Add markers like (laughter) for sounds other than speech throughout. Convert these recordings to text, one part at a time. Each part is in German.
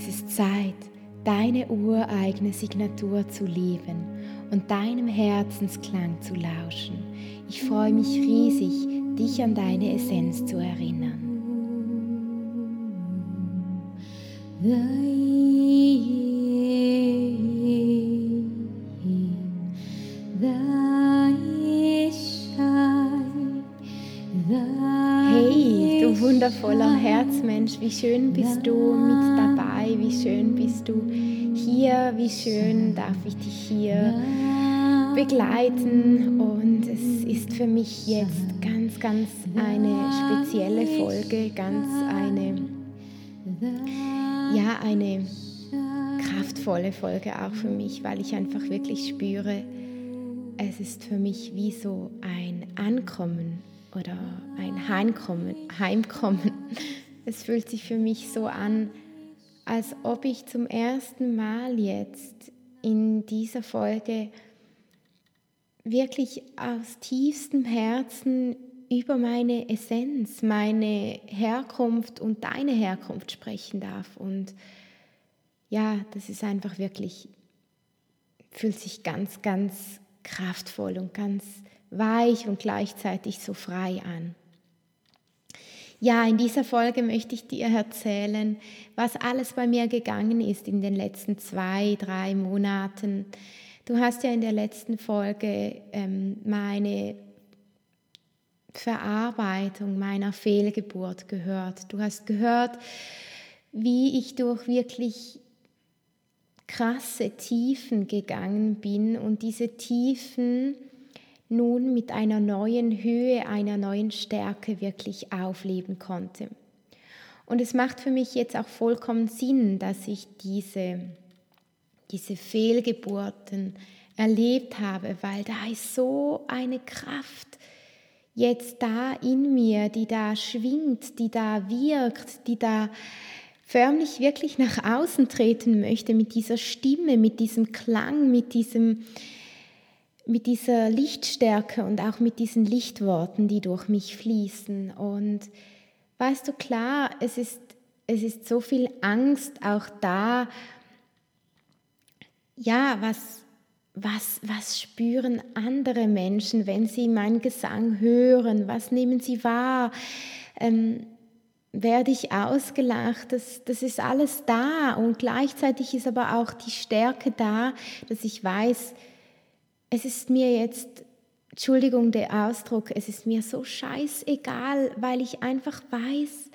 Es ist Zeit, deine ureigene Signatur zu leben und deinem Herzensklang zu lauschen. Ich freue mich riesig, dich an deine Essenz zu erinnern. Hey, du wundervoller Herzmensch, wie schön bist du mit dabei, wie schön bist du hier, wie schön darf ich dich hier begleiten und es ist für mich jetzt ganz, ganz eine spezielle Folge, ganz eine ja, eine kraftvolle Folge auch für mich, weil ich einfach wirklich spüre, es ist für mich wie so ein Ankommen oder ein Heimkommen. Heimkommen. Es fühlt sich für mich so an, als ob ich zum ersten Mal jetzt in dieser Folge wirklich aus tiefstem Herzen über meine Essenz, meine Herkunft und deine Herkunft sprechen darf. Und ja, das ist einfach wirklich, fühlt sich ganz, ganz kraftvoll und ganz weich und gleichzeitig so frei an. Ja, in dieser Folge möchte ich dir erzählen, was alles bei mir gegangen ist in den letzten zwei, drei Monaten. Du hast ja in der letzten Folge ähm, meine Verarbeitung meiner Fehlgeburt gehört. Du hast gehört, wie ich durch wirklich krasse Tiefen gegangen bin und diese Tiefen nun mit einer neuen Höhe, einer neuen Stärke wirklich aufleben konnte. Und es macht für mich jetzt auch vollkommen Sinn, dass ich diese, diese Fehlgeburten erlebt habe, weil da ist so eine Kraft jetzt da in mir, die da schwingt, die da wirkt, die da förmlich wirklich nach außen treten möchte mit dieser Stimme, mit diesem Klang, mit diesem mit dieser Lichtstärke und auch mit diesen Lichtworten, die durch mich fließen. Und weißt du, klar, es ist, es ist so viel Angst auch da. Ja, was, was, was spüren andere Menschen, wenn sie meinen Gesang hören? Was nehmen sie wahr? Ähm, werde ich ausgelacht? Das, das ist alles da und gleichzeitig ist aber auch die Stärke da, dass ich weiß, es ist mir jetzt, Entschuldigung der Ausdruck, es ist mir so scheißegal, weil ich einfach weiß,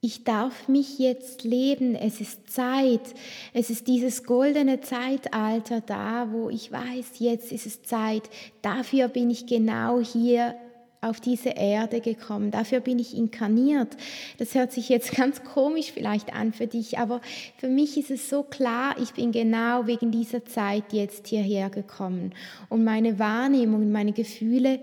ich darf mich jetzt leben, es ist Zeit, es ist dieses goldene Zeitalter da, wo ich weiß, jetzt ist es Zeit, dafür bin ich genau hier auf diese Erde gekommen. Dafür bin ich inkarniert. Das hört sich jetzt (laughs) ganz komisch vielleicht an für dich, aber für mich ist es so klar, ich bin genau wegen dieser Zeit jetzt hierher gekommen. Und meine Wahrnehmung, meine Gefühle,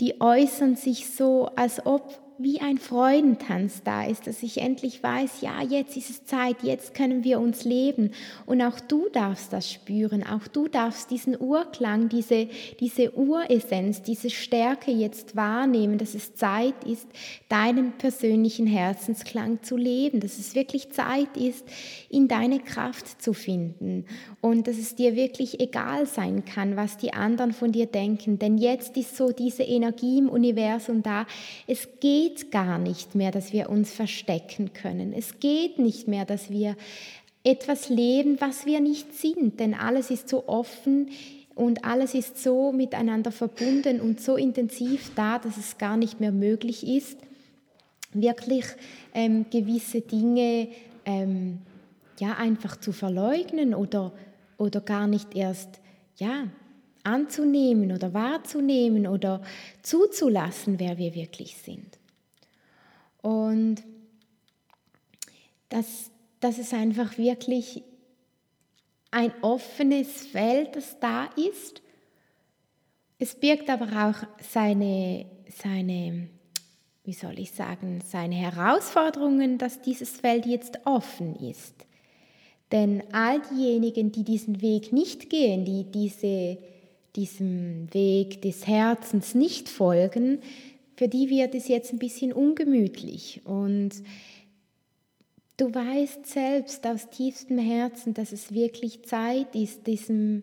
die äußern sich so, als ob wie ein Freudentanz da ist, dass ich endlich weiß, ja, jetzt ist es Zeit, jetzt können wir uns leben. Und auch du darfst das spüren, auch du darfst diesen Urklang, diese, diese Uressenz, diese Stärke jetzt wahrnehmen, dass es Zeit ist, deinen persönlichen Herzensklang zu leben, dass es wirklich Zeit ist, in deine Kraft zu finden und dass es dir wirklich egal sein kann, was die anderen von dir denken. Denn jetzt ist so diese Energie im Universum da. Es geht geht gar nicht mehr, dass wir uns verstecken können. Es geht nicht mehr, dass wir etwas leben, was wir nicht sind, denn alles ist so offen und alles ist so miteinander verbunden und so intensiv da, dass es gar nicht mehr möglich ist, wirklich ähm, gewisse Dinge ähm, ja einfach zu verleugnen oder, oder gar nicht erst ja anzunehmen oder wahrzunehmen oder zuzulassen, wer wir wirklich sind. Und dass, dass es einfach wirklich ein offenes Feld, das da ist. Es birgt aber auch seine, seine, wie soll ich sagen, seine Herausforderungen, dass dieses Feld jetzt offen ist. Denn all diejenigen, die diesen Weg nicht gehen, die diese, diesem Weg des Herzens nicht folgen, für die wird es jetzt ein bisschen ungemütlich. Und du weißt selbst aus tiefstem Herzen, dass es wirklich Zeit ist, diesem,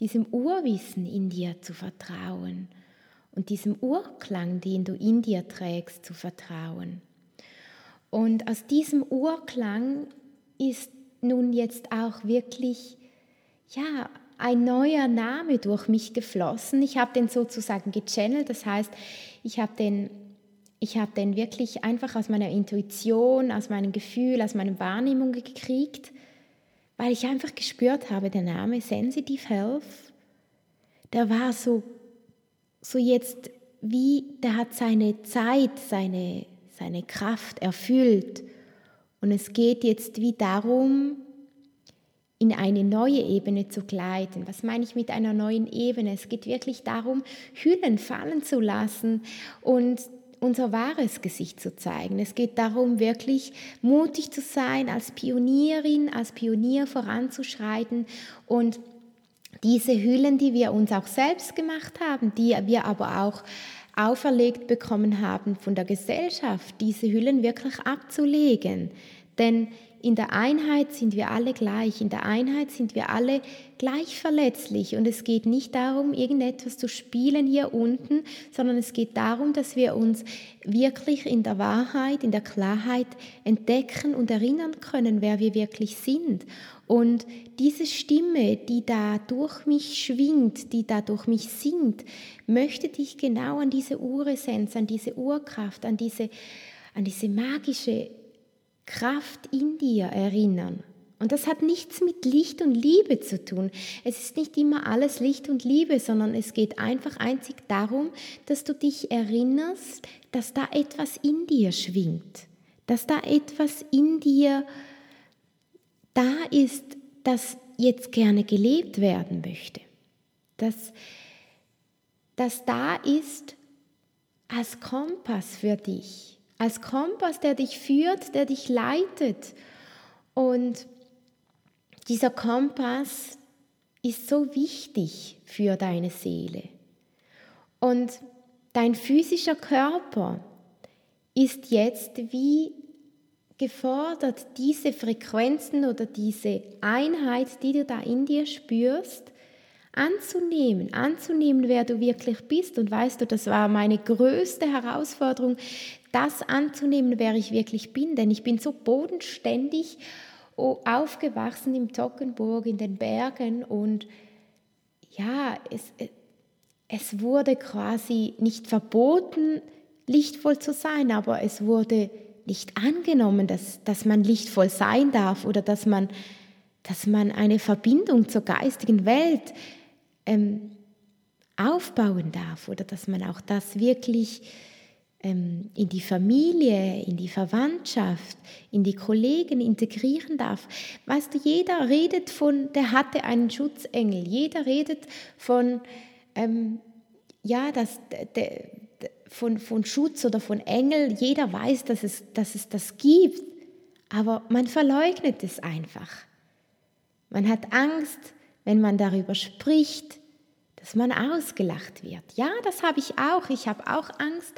diesem Urwissen in dir zu vertrauen und diesem Urklang, den du in dir trägst, zu vertrauen. Und aus diesem Urklang ist nun jetzt auch wirklich ja, ein neuer Name durch mich geflossen. Ich habe den sozusagen gechannelt, das heißt, ich habe den, ich den wirklich einfach aus meiner Intuition, aus meinem Gefühl, aus meiner Wahrnehmung gekriegt, weil ich einfach gespürt habe, der Name Sensitive Health, der war so, so jetzt wie, der hat seine Zeit, seine, seine Kraft erfüllt. Und es geht jetzt wie darum, in eine neue Ebene zu gleiten. Was meine ich mit einer neuen Ebene? Es geht wirklich darum, Hüllen fallen zu lassen und unser wahres Gesicht zu zeigen. Es geht darum, wirklich mutig zu sein, als Pionierin, als Pionier voranzuschreiten und diese Hüllen, die wir uns auch selbst gemacht haben, die wir aber auch auferlegt bekommen haben von der Gesellschaft, diese Hüllen wirklich abzulegen. Denn in der Einheit sind wir alle gleich, in der Einheit sind wir alle gleich verletzlich und es geht nicht darum, irgendetwas zu spielen hier unten, sondern es geht darum, dass wir uns wirklich in der Wahrheit, in der Klarheit entdecken und erinnern können, wer wir wirklich sind. Und diese Stimme, die da durch mich schwingt, die da durch mich singt, möchte dich genau an diese Uressenz, an diese Urkraft, an diese, an diese magische Kraft in dir erinnern. Und das hat nichts mit Licht und Liebe zu tun. Es ist nicht immer alles Licht und Liebe, sondern es geht einfach einzig darum, dass du dich erinnerst, dass da etwas in dir schwingt, dass da etwas in dir da ist, das jetzt gerne gelebt werden möchte, dass das da ist als Kompass für dich, als Kompass, der dich führt, der dich leitet. Und dieser Kompass ist so wichtig für deine Seele. Und dein physischer Körper ist jetzt wie gefordert, diese Frequenzen oder diese Einheit, die du da in dir spürst, anzunehmen, anzunehmen, wer du wirklich bist. Und weißt du, das war meine größte Herausforderung, das anzunehmen, wer ich wirklich bin. Denn ich bin so bodenständig aufgewachsen im Tockenburg, in den Bergen. Und ja, es, es wurde quasi nicht verboten, lichtvoll zu sein, aber es wurde nicht angenommen, dass, dass man lichtvoll sein darf oder dass man, dass man eine Verbindung zur geistigen Welt ähm, aufbauen darf oder dass man auch das wirklich in die Familie, in die Verwandtschaft, in die Kollegen integrieren darf. Weißt du, jeder redet von, der hatte einen Schutzengel, jeder redet von, ähm, ja, dass der, von, von Schutz oder von Engel, jeder weiß, dass es, dass es das gibt, aber man verleugnet es einfach. Man hat Angst, wenn man darüber spricht, dass man ausgelacht wird. Ja, das habe ich auch. Ich habe auch Angst,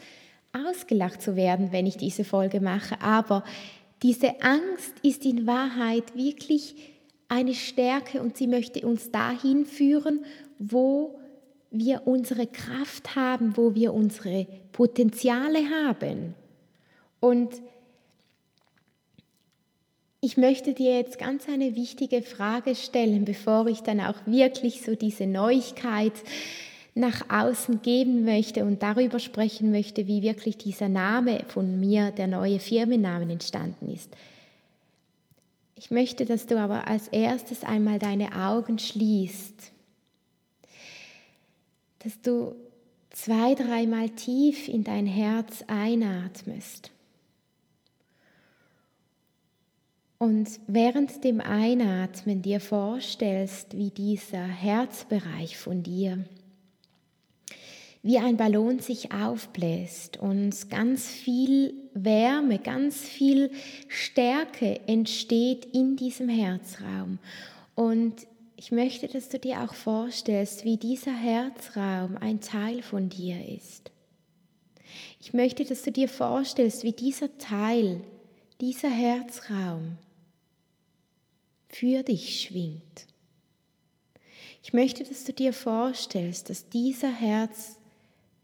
ausgelacht zu werden, wenn ich diese Folge mache. Aber diese Angst ist in Wahrheit wirklich eine Stärke und sie möchte uns dahin führen, wo wir unsere Kraft haben, wo wir unsere Potenziale haben. Und ich möchte dir jetzt ganz eine wichtige Frage stellen, bevor ich dann auch wirklich so diese Neuigkeit nach außen geben möchte und darüber sprechen möchte, wie wirklich dieser Name von mir, der neue Firmennamen entstanden ist. Ich möchte, dass du aber als erstes einmal deine Augen schließt dass du zwei, dreimal tief in dein Herz einatmest. Und während dem Einatmen dir vorstellst, wie dieser Herzbereich von dir, wie ein Ballon sich aufbläst und ganz viel Wärme, ganz viel Stärke entsteht in diesem Herzraum. Und ich möchte, dass du dir auch vorstellst, wie dieser Herzraum ein Teil von dir ist. Ich möchte, dass du dir vorstellst, wie dieser Teil dieser Herzraum für dich schwingt. Ich möchte, dass du dir vorstellst, dass dieser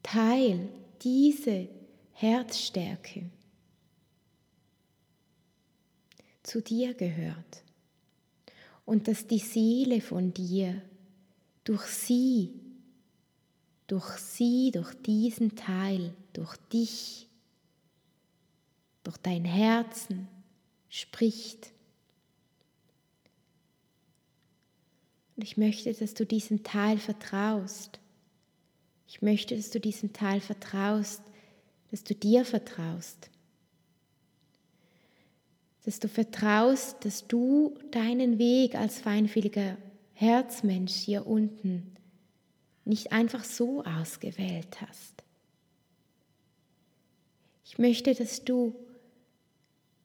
Herzteil, diese Herzstärke zu dir gehört und dass die Seele von dir durch sie, durch sie, durch diesen Teil, durch dich, durch dein Herzen spricht. Und ich möchte, dass du diesen Teil vertraust. Ich möchte, dass du diesen Teil vertraust, dass du dir vertraust dass du vertraust, dass du deinen Weg als feinfühliger Herzmensch hier unten nicht einfach so ausgewählt hast. Ich möchte, dass du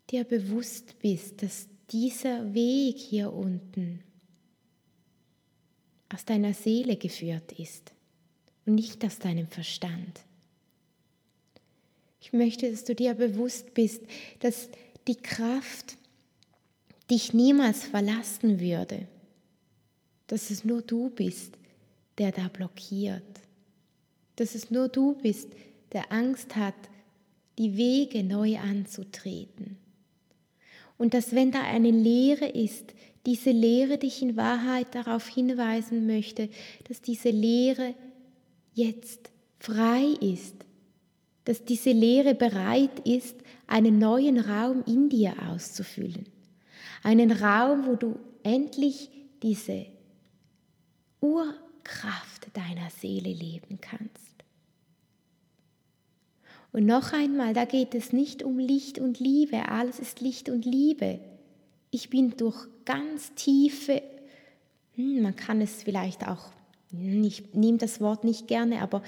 dir bewusst bist, dass dieser Weg hier unten aus deiner Seele geführt ist und nicht aus deinem Verstand. Ich möchte, dass du dir bewusst bist, dass die Kraft dich niemals verlassen würde, dass es nur du bist, der da blockiert, dass es nur du bist, der Angst hat, die Wege neu anzutreten. Und dass wenn da eine Lehre ist, diese Lehre dich in Wahrheit darauf hinweisen möchte, dass diese Lehre jetzt frei ist, dass diese Lehre bereit ist, einen neuen Raum in dir auszufüllen. Einen Raum, wo du endlich diese Urkraft deiner Seele leben kannst. Und noch einmal, da geht es nicht um Licht und Liebe, alles ist Licht und Liebe. Ich bin durch ganz tiefe, hm, man kann es vielleicht auch ich nehme das Wort nicht gerne, aber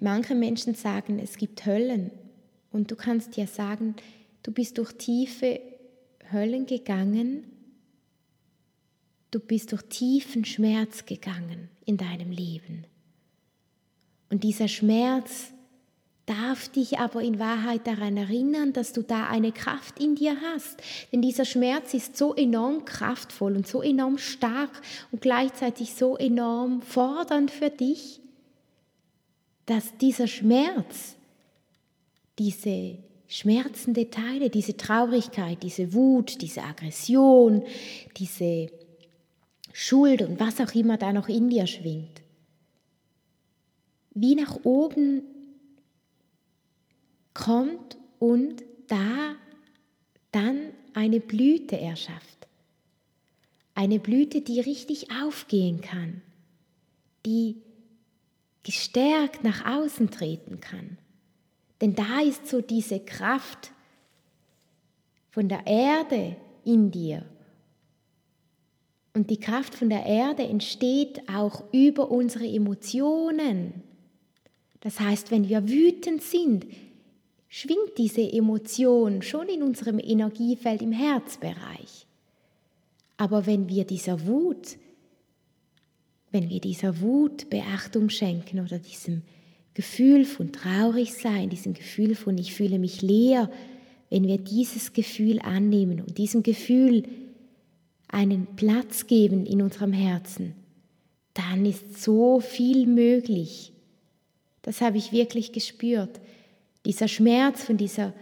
manche Menschen sagen, es gibt Höllen. Und du kannst ja sagen, du bist durch tiefe Höllen gegangen, du bist durch tiefen Schmerz gegangen in deinem Leben. Und dieser Schmerz darf dich aber in Wahrheit daran erinnern, dass du da eine Kraft in dir hast. Denn dieser Schmerz ist so enorm kraftvoll und so enorm stark und gleichzeitig so enorm fordernd für dich, dass dieser Schmerz, diese schmerzende Teile, diese Traurigkeit, diese Wut, diese Aggression, diese Schuld und was auch immer da noch in dir schwingt, wie nach oben kommt und da dann eine Blüte erschafft. Eine Blüte, die richtig aufgehen kann, die gestärkt nach außen treten kann. Denn da ist so diese Kraft von der Erde in dir. Und die Kraft von der Erde entsteht auch über unsere Emotionen. Das heißt, wenn wir wütend sind, schwingt diese Emotion schon in unserem Energiefeld im Herzbereich. Aber wenn wir dieser Wut, wenn wir dieser Wut Beachtung schenken oder diesem Gefühl von Traurigsein, diesem Gefühl von ich fühle mich leer, wenn wir dieses Gefühl annehmen und diesem Gefühl einen Platz geben in unserem Herzen, dann ist so viel möglich. Das habe ich wirklich gespürt. Dieser Schmerz von dieser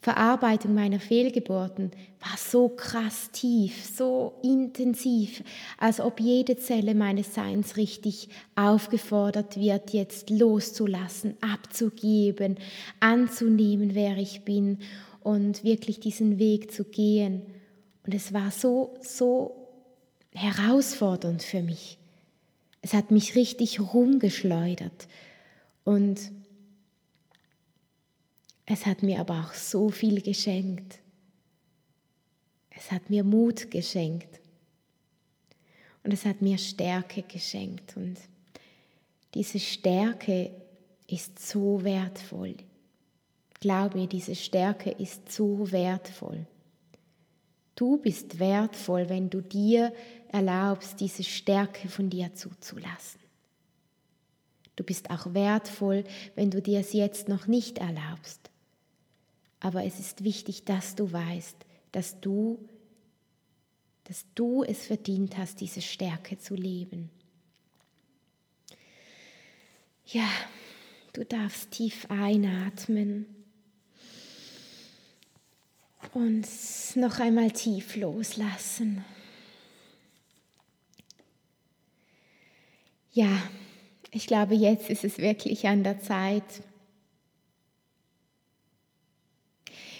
Verarbeitung meiner Fehlgeburten war so krass tief, so intensiv, als ob jede Zelle meines Seins richtig aufgefordert wird, jetzt loszulassen, abzugeben, anzunehmen, wer ich bin und wirklich diesen Weg zu gehen. Und es war so, so herausfordernd für mich. Es hat mich richtig rumgeschleudert. Und es hat mir aber auch so viel geschenkt. Es hat mir Mut geschenkt. Und es hat mir Stärke geschenkt. Und diese Stärke ist so wertvoll. Glaub mir, diese Stärke ist so wertvoll. Du bist wertvoll, wenn du dir erlaubst, diese Stärke von dir zuzulassen. Du bist auch wertvoll, wenn du dir es jetzt noch nicht erlaubst. Aber es ist wichtig, dass du weißt, dass du, dass du es verdient hast, diese Stärke zu leben. Ja, du darfst tief einatmen und noch einmal tief loslassen. Ja, ich glaube, jetzt ist es wirklich an der Zeit,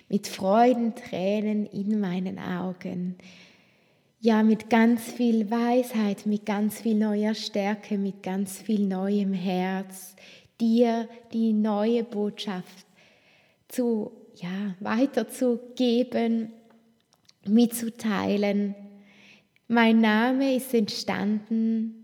mit Freudentränen in meinen Augen, ja, mit ganz viel Weisheit, mit ganz viel neuer Stärke, mit ganz viel neuem Herz, dir die neue Botschaft zu, ja, weiterzugeben, mitzuteilen. Mein Name ist entstanden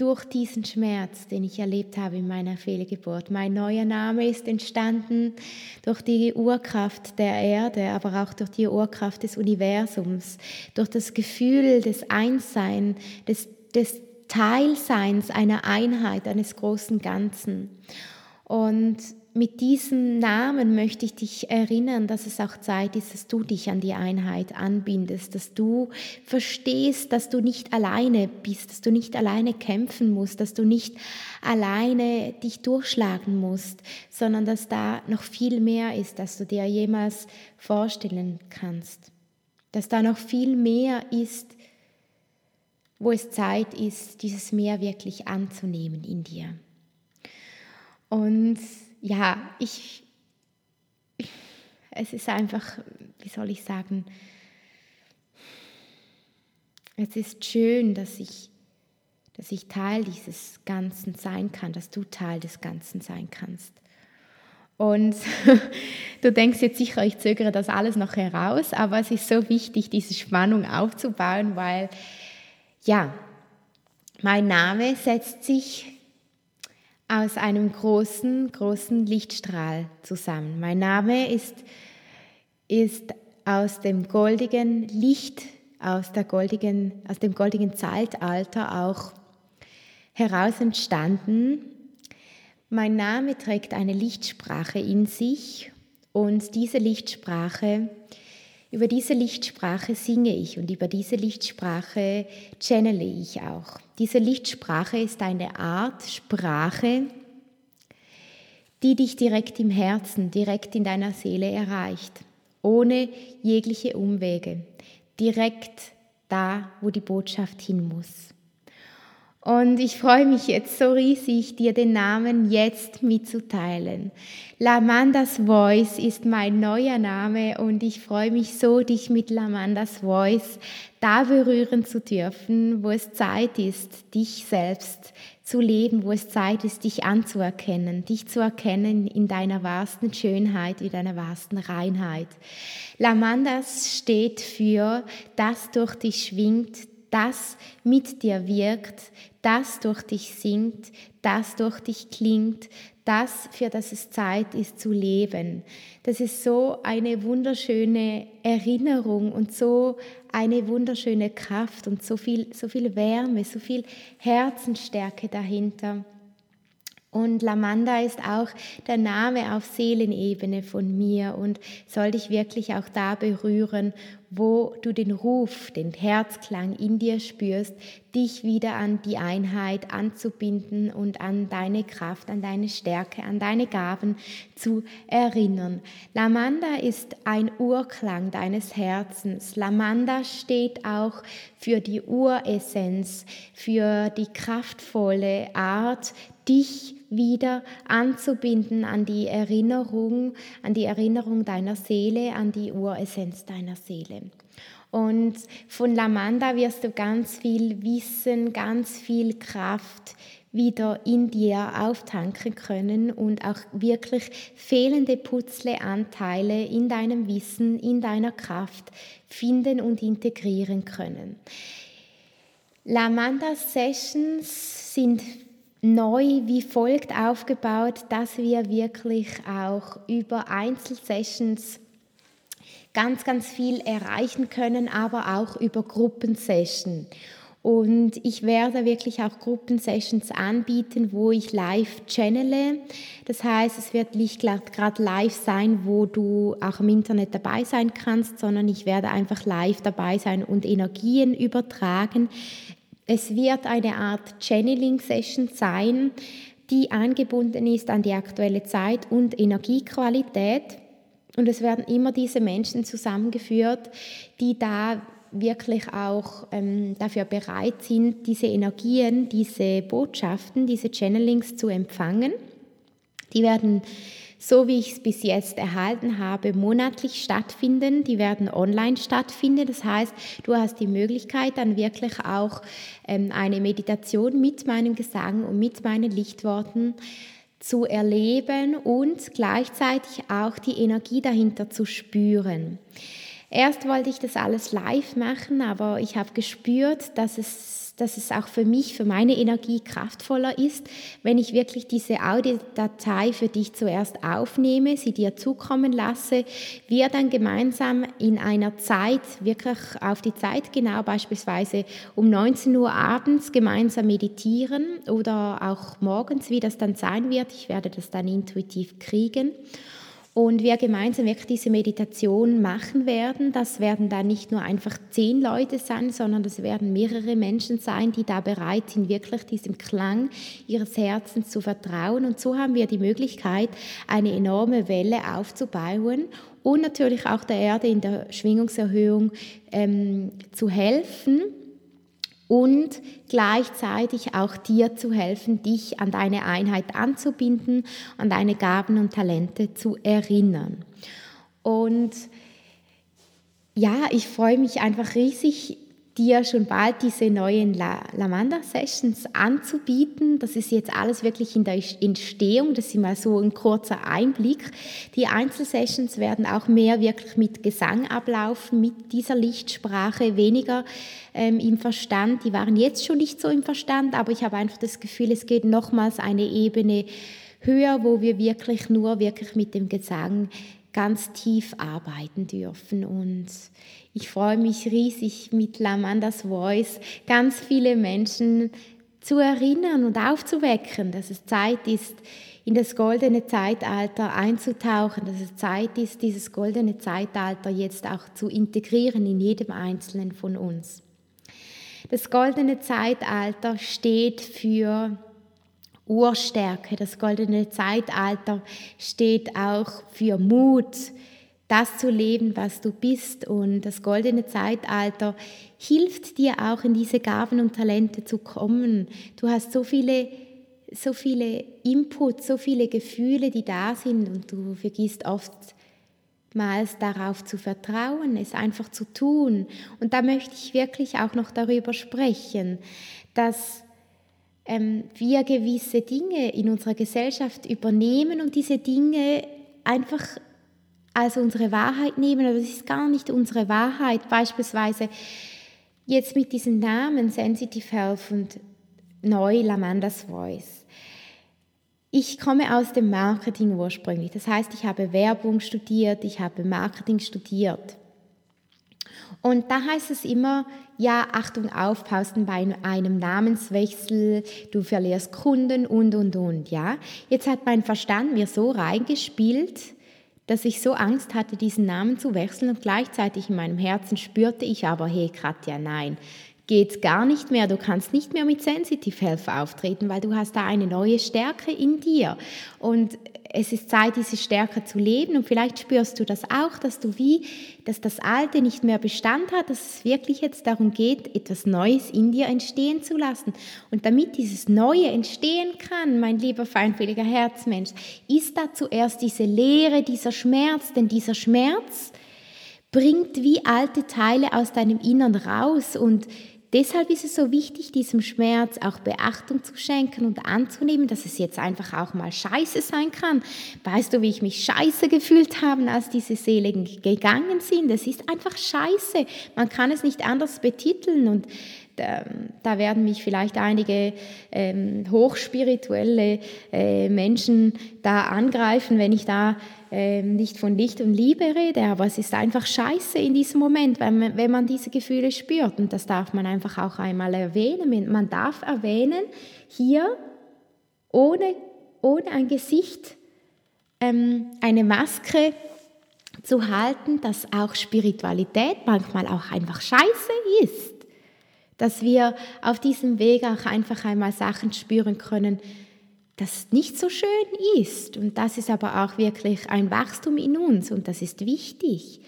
durch diesen Schmerz, den ich erlebt habe in meiner Fehlgeburt. Mein neuer Name ist entstanden durch die Urkraft der Erde, aber auch durch die Urkraft des Universums, durch das Gefühl des Einsseins, des, des Teilseins einer Einheit, eines großen Ganzen. Und mit diesem Namen möchte ich dich erinnern, dass es auch Zeit ist, dass du dich an die Einheit anbindest, dass du verstehst, dass du nicht alleine bist, dass du nicht alleine kämpfen musst, dass du nicht alleine dich durchschlagen musst, sondern dass da noch viel mehr ist, als du dir jemals vorstellen kannst. Dass da noch viel mehr ist, wo es Zeit ist, dieses Meer wirklich anzunehmen in dir. Und ja, ich, es ist einfach, wie soll ich sagen, es ist schön, dass ich, dass ich Teil dieses Ganzen sein kann, dass du Teil des Ganzen sein kannst. Und (laughs) du denkst jetzt sicher, ich zögere das alles noch heraus, aber es ist so wichtig, diese Spannung aufzubauen, weil ja, mein Name setzt sich aus einem großen, großen Lichtstrahl zusammen. Mein Name ist, ist aus dem goldigen Licht, aus, der goldigen, aus dem goldigen Zeitalter auch heraus entstanden. Mein Name trägt eine Lichtsprache in sich und diese Lichtsprache über diese Lichtsprache singe ich und über diese Lichtsprache channele ich auch. Diese Lichtsprache ist eine Art Sprache, die dich direkt im Herzen, direkt in deiner Seele erreicht, ohne jegliche Umwege, direkt da, wo die Botschaft hin muss. Und ich freue mich jetzt so riesig, dir den Namen jetzt mitzuteilen. Lamandas Voice ist mein neuer Name und ich freue mich so, dich mit Lamandas Voice da berühren zu dürfen, wo es Zeit ist, dich selbst zu leben, wo es Zeit ist, dich anzuerkennen, dich zu erkennen in deiner wahrsten Schönheit, in deiner wahrsten Reinheit. Lamandas steht für das durch dich schwingt, das mit dir wirkt, das durch dich singt, das durch dich klingt, das, für das es Zeit ist zu leben. Das ist so eine wunderschöne Erinnerung und so eine wunderschöne Kraft und so viel, so viel Wärme, so viel Herzensstärke dahinter. Und Lamanda ist auch der Name auf Seelenebene von mir und soll dich wirklich auch da berühren, wo du den Ruf, den Herzklang in dir spürst, dich wieder an die Einheit anzubinden und an deine Kraft, an deine Stärke, an deine Gaben zu erinnern. Lamanda ist ein Urklang deines Herzens. Lamanda steht auch für die Uressenz, für die kraftvolle Art, dich wieder anzubinden an die Erinnerung, an die Erinnerung deiner Seele, an die Uressenz deiner Seele. Und von Lamanda wirst du ganz viel Wissen, ganz viel Kraft wieder in dir auftanken können und auch wirklich fehlende Putzleanteile in deinem Wissen, in deiner Kraft finden und integrieren können. Lamanda Sessions sind neu wie folgt aufgebaut, dass wir wirklich auch über Einzelsessions ganz, ganz viel erreichen können, aber auch über Gruppensessions. Und ich werde wirklich auch Gruppensessions anbieten, wo ich live channele. Das heißt, es wird nicht gerade live sein, wo du auch im Internet dabei sein kannst, sondern ich werde einfach live dabei sein und Energien übertragen. Es wird eine Art Channeling-Session sein, die angebunden ist an die aktuelle Zeit und Energiequalität. Und es werden immer diese Menschen zusammengeführt, die da wirklich auch ähm, dafür bereit sind, diese Energien, diese Botschaften, diese Channelings zu empfangen. Die werden, so wie ich es bis jetzt erhalten habe, monatlich stattfinden. Die werden online stattfinden. Das heißt, du hast die Möglichkeit, dann wirklich auch ähm, eine Meditation mit meinem Gesang und mit meinen Lichtworten zu erleben und gleichzeitig auch die Energie dahinter zu spüren. Erst wollte ich das alles live machen, aber ich habe gespürt, dass es, dass es auch für mich, für meine Energie kraftvoller ist, wenn ich wirklich diese Audiodatei für dich zuerst aufnehme, sie dir zukommen lasse, wir dann gemeinsam in einer Zeit, wirklich auf die Zeit genau, beispielsweise um 19 Uhr abends gemeinsam meditieren oder auch morgens, wie das dann sein wird. Ich werde das dann intuitiv kriegen und wir gemeinsam wirklich diese Meditation machen werden. Das werden dann nicht nur einfach zehn Leute sein, sondern das werden mehrere Menschen sein, die da bereit sind, wirklich diesem Klang ihres Herzens zu vertrauen. Und so haben wir die Möglichkeit, eine enorme Welle aufzubauen und natürlich auch der Erde in der Schwingungserhöhung ähm, zu helfen und gleichzeitig auch dir zu helfen, dich an deine Einheit anzubinden, an deine Gaben und Talente zu erinnern. Und ja, ich freue mich einfach riesig, dir schon bald diese neuen La Lamanda Sessions anzubieten. Das ist jetzt alles wirklich in der Entstehung. Das ist mal so ein kurzer Einblick. Die Einzelsessions werden auch mehr wirklich mit Gesang ablaufen, mit dieser Lichtsprache, weniger ähm, im Verstand. Die waren jetzt schon nicht so im Verstand, aber ich habe einfach das Gefühl, es geht nochmals eine Ebene höher, wo wir wirklich nur wirklich mit dem Gesang ganz tief arbeiten dürfen. Und ich freue mich riesig mit Lamandas Voice ganz viele Menschen zu erinnern und aufzuwecken, dass es Zeit ist, in das goldene Zeitalter einzutauchen, dass es Zeit ist, dieses goldene Zeitalter jetzt auch zu integrieren in jedem Einzelnen von uns. Das goldene Zeitalter steht für Urstärke. Das goldene Zeitalter steht auch für Mut, das zu leben, was du bist. Und das goldene Zeitalter hilft dir auch in diese Gaben und Talente zu kommen. Du hast so viele, so viele Inputs, so viele Gefühle, die da sind und du vergisst oftmals darauf zu vertrauen, es einfach zu tun. Und da möchte ich wirklich auch noch darüber sprechen, dass ähm, wir gewisse Dinge in unserer Gesellschaft übernehmen und diese Dinge einfach als unsere Wahrheit nehmen, aber es ist gar nicht unsere Wahrheit. Beispielsweise jetzt mit diesem Namen Sensitive Health und neu Lamandas Voice. Ich komme aus dem Marketing ursprünglich. Das heißt, ich habe Werbung studiert, ich habe Marketing studiert. Und da heißt es immer, ja, Achtung, aufpassen bei einem Namenswechsel, du verlierst Kunden und, und, und, ja. Jetzt hat mein Verstand mir so reingespielt, dass ich so Angst hatte, diesen Namen zu wechseln und gleichzeitig in meinem Herzen spürte ich aber, hey Katja, nein, geht gar nicht mehr. Du kannst nicht mehr mit Sensitive Health auftreten, weil du hast da eine neue Stärke in dir. Und es ist Zeit, diese Stärke zu leben. Und vielleicht spürst du das auch, dass du wie, dass das Alte nicht mehr Bestand hat, dass es wirklich jetzt darum geht, etwas Neues in dir entstehen zu lassen. Und damit dieses Neue entstehen kann, mein lieber feinfühliger Herzmensch, ist da zuerst diese Leere, dieser Schmerz, denn dieser Schmerz bringt wie alte Teile aus deinem Innern raus und Deshalb ist es so wichtig, diesem Schmerz auch Beachtung zu schenken und anzunehmen, dass es jetzt einfach auch mal scheiße sein kann. Weißt du, wie ich mich scheiße gefühlt habe, als diese Seelen gegangen sind? Es ist einfach scheiße. Man kann es nicht anders betiteln und ähm, da werden mich vielleicht einige ähm, hochspirituelle äh, Menschen da angreifen, wenn ich da ähm, nicht von Licht und Liebe rede, aber es ist einfach scheiße in diesem Moment, wenn man, wenn man diese Gefühle spürt. Und das darf man einfach auch einmal erwähnen. Man darf erwähnen, hier ohne, ohne ein Gesicht, ähm, eine Maske zu halten, dass auch Spiritualität manchmal auch einfach scheiße ist. Dass wir auf diesem Weg auch einfach einmal Sachen spüren können, das nicht so schön ist. Und das ist aber auch wirklich ein Wachstum in uns und das ist wichtig.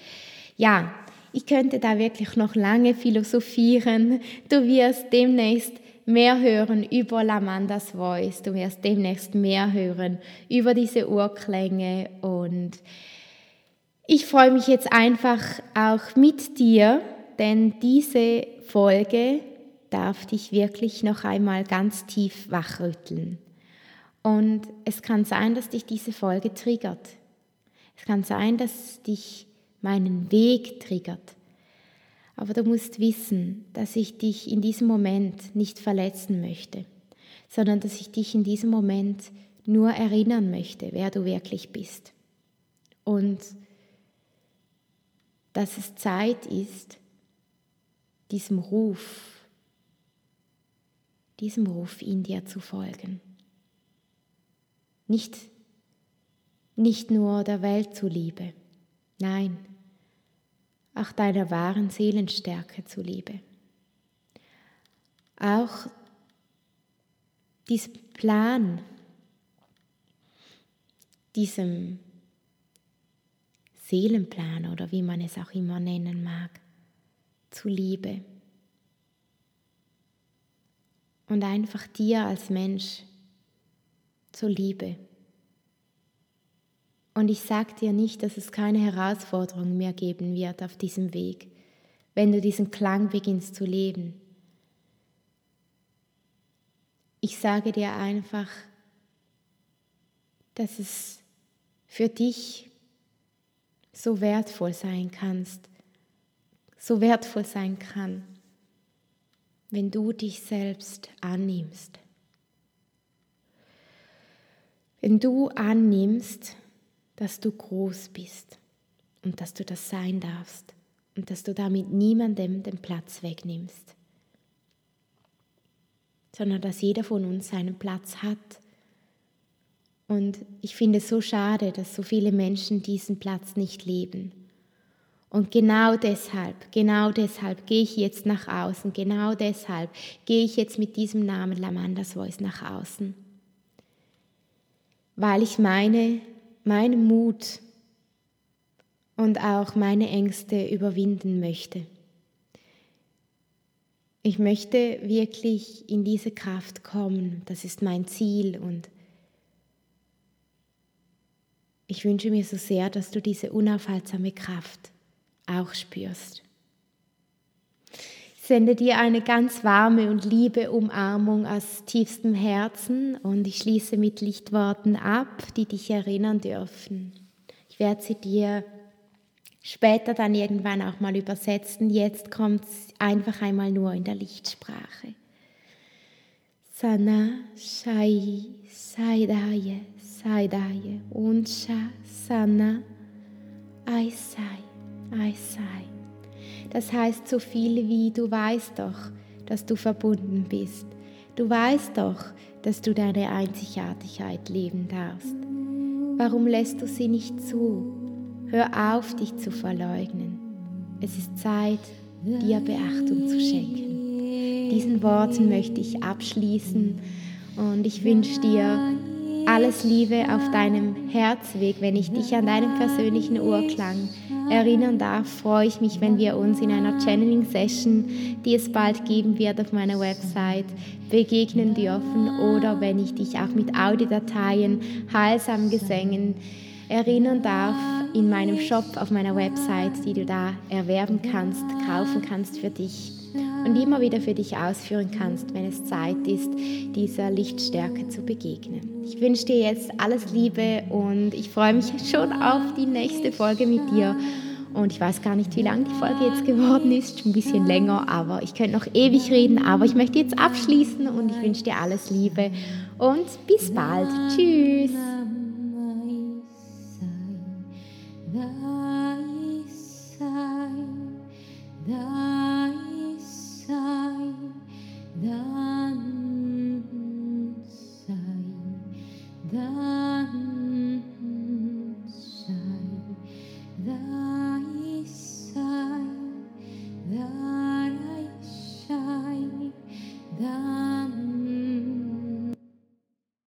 Ja, ich könnte da wirklich noch lange philosophieren. Du wirst demnächst mehr hören über Lamandas Voice, du wirst demnächst mehr hören über diese Urklänge und ich freue mich jetzt einfach auch mit dir, denn diese Folge darf dich wirklich noch einmal ganz tief wachrütteln. Und es kann sein, dass dich diese Folge triggert. Es kann sein, dass dich meinen Weg triggert. Aber du musst wissen, dass ich dich in diesem Moment nicht verletzen möchte, sondern dass ich dich in diesem Moment nur erinnern möchte, wer du wirklich bist. Und dass es Zeit ist, diesem Ruf, diesem Ruf in dir zu folgen. Nicht, nicht nur der Welt zuliebe, nein, auch deiner wahren Seelenstärke zuliebe. Auch diesem Plan, diesem Seelenplan oder wie man es auch immer nennen mag, zuliebe. Und einfach dir als Mensch zur Liebe. Und ich sage dir nicht, dass es keine Herausforderung mehr geben wird auf diesem Weg, wenn du diesen Klang beginnst zu leben. Ich sage dir einfach, dass es für dich so wertvoll sein kannst, so wertvoll sein kann, wenn du dich selbst annimmst. Wenn du annimmst, dass du groß bist und dass du das sein darfst und dass du damit niemandem den Platz wegnimmst, sondern dass jeder von uns seinen Platz hat. Und ich finde es so schade, dass so viele Menschen diesen Platz nicht leben. Und genau deshalb, genau deshalb gehe ich jetzt nach außen, genau deshalb gehe ich jetzt mit diesem Namen Lamandas Voice nach außen. Weil ich meine, meinen Mut und auch meine Ängste überwinden möchte. Ich möchte wirklich in diese Kraft kommen. Das ist mein Ziel und ich wünsche mir so sehr, dass du diese unaufhaltsame Kraft auch spürst. Sende dir eine ganz warme und liebe Umarmung aus tiefstem Herzen und ich schließe mit Lichtworten ab, die dich erinnern dürfen. Ich werde sie dir später dann irgendwann auch mal übersetzen. Jetzt kommt es einfach einmal nur in der Lichtsprache. Sana Shai Saidaye Saidaye Unsha Sana Aisai Aisai. Das heißt so viel wie du weißt doch, dass du verbunden bist. Du weißt doch, dass du deine Einzigartigkeit leben darfst. Warum lässt du sie nicht zu? Hör auf, dich zu verleugnen. Es ist Zeit, dir Beachtung zu schenken. Diesen Worten möchte ich abschließen und ich wünsche dir alles Liebe auf deinem Herzweg, wenn ich dich an deinen persönlichen Urklang erinnern darf, freue ich mich, wenn wir uns in einer Channeling-Session, die es bald geben wird auf meiner Website, begegnen dürfen oder wenn ich dich auch mit Audiodateien, heilsamen Gesängen erinnern darf in meinem Shop auf meiner Website, die du da erwerben kannst, kaufen kannst für dich und immer wieder für dich ausführen kannst, wenn es Zeit ist, dieser Lichtstärke zu begegnen. Ich wünsche dir jetzt alles Liebe und ich freue mich schon auf die nächste Folge mit dir Und ich weiß gar nicht, wie lang die Folge jetzt geworden ist, schon ein bisschen länger, aber ich könnte noch ewig reden. Aber ich möchte jetzt abschließen und ich wünsche dir alles Liebe und bis bald. Tschüss.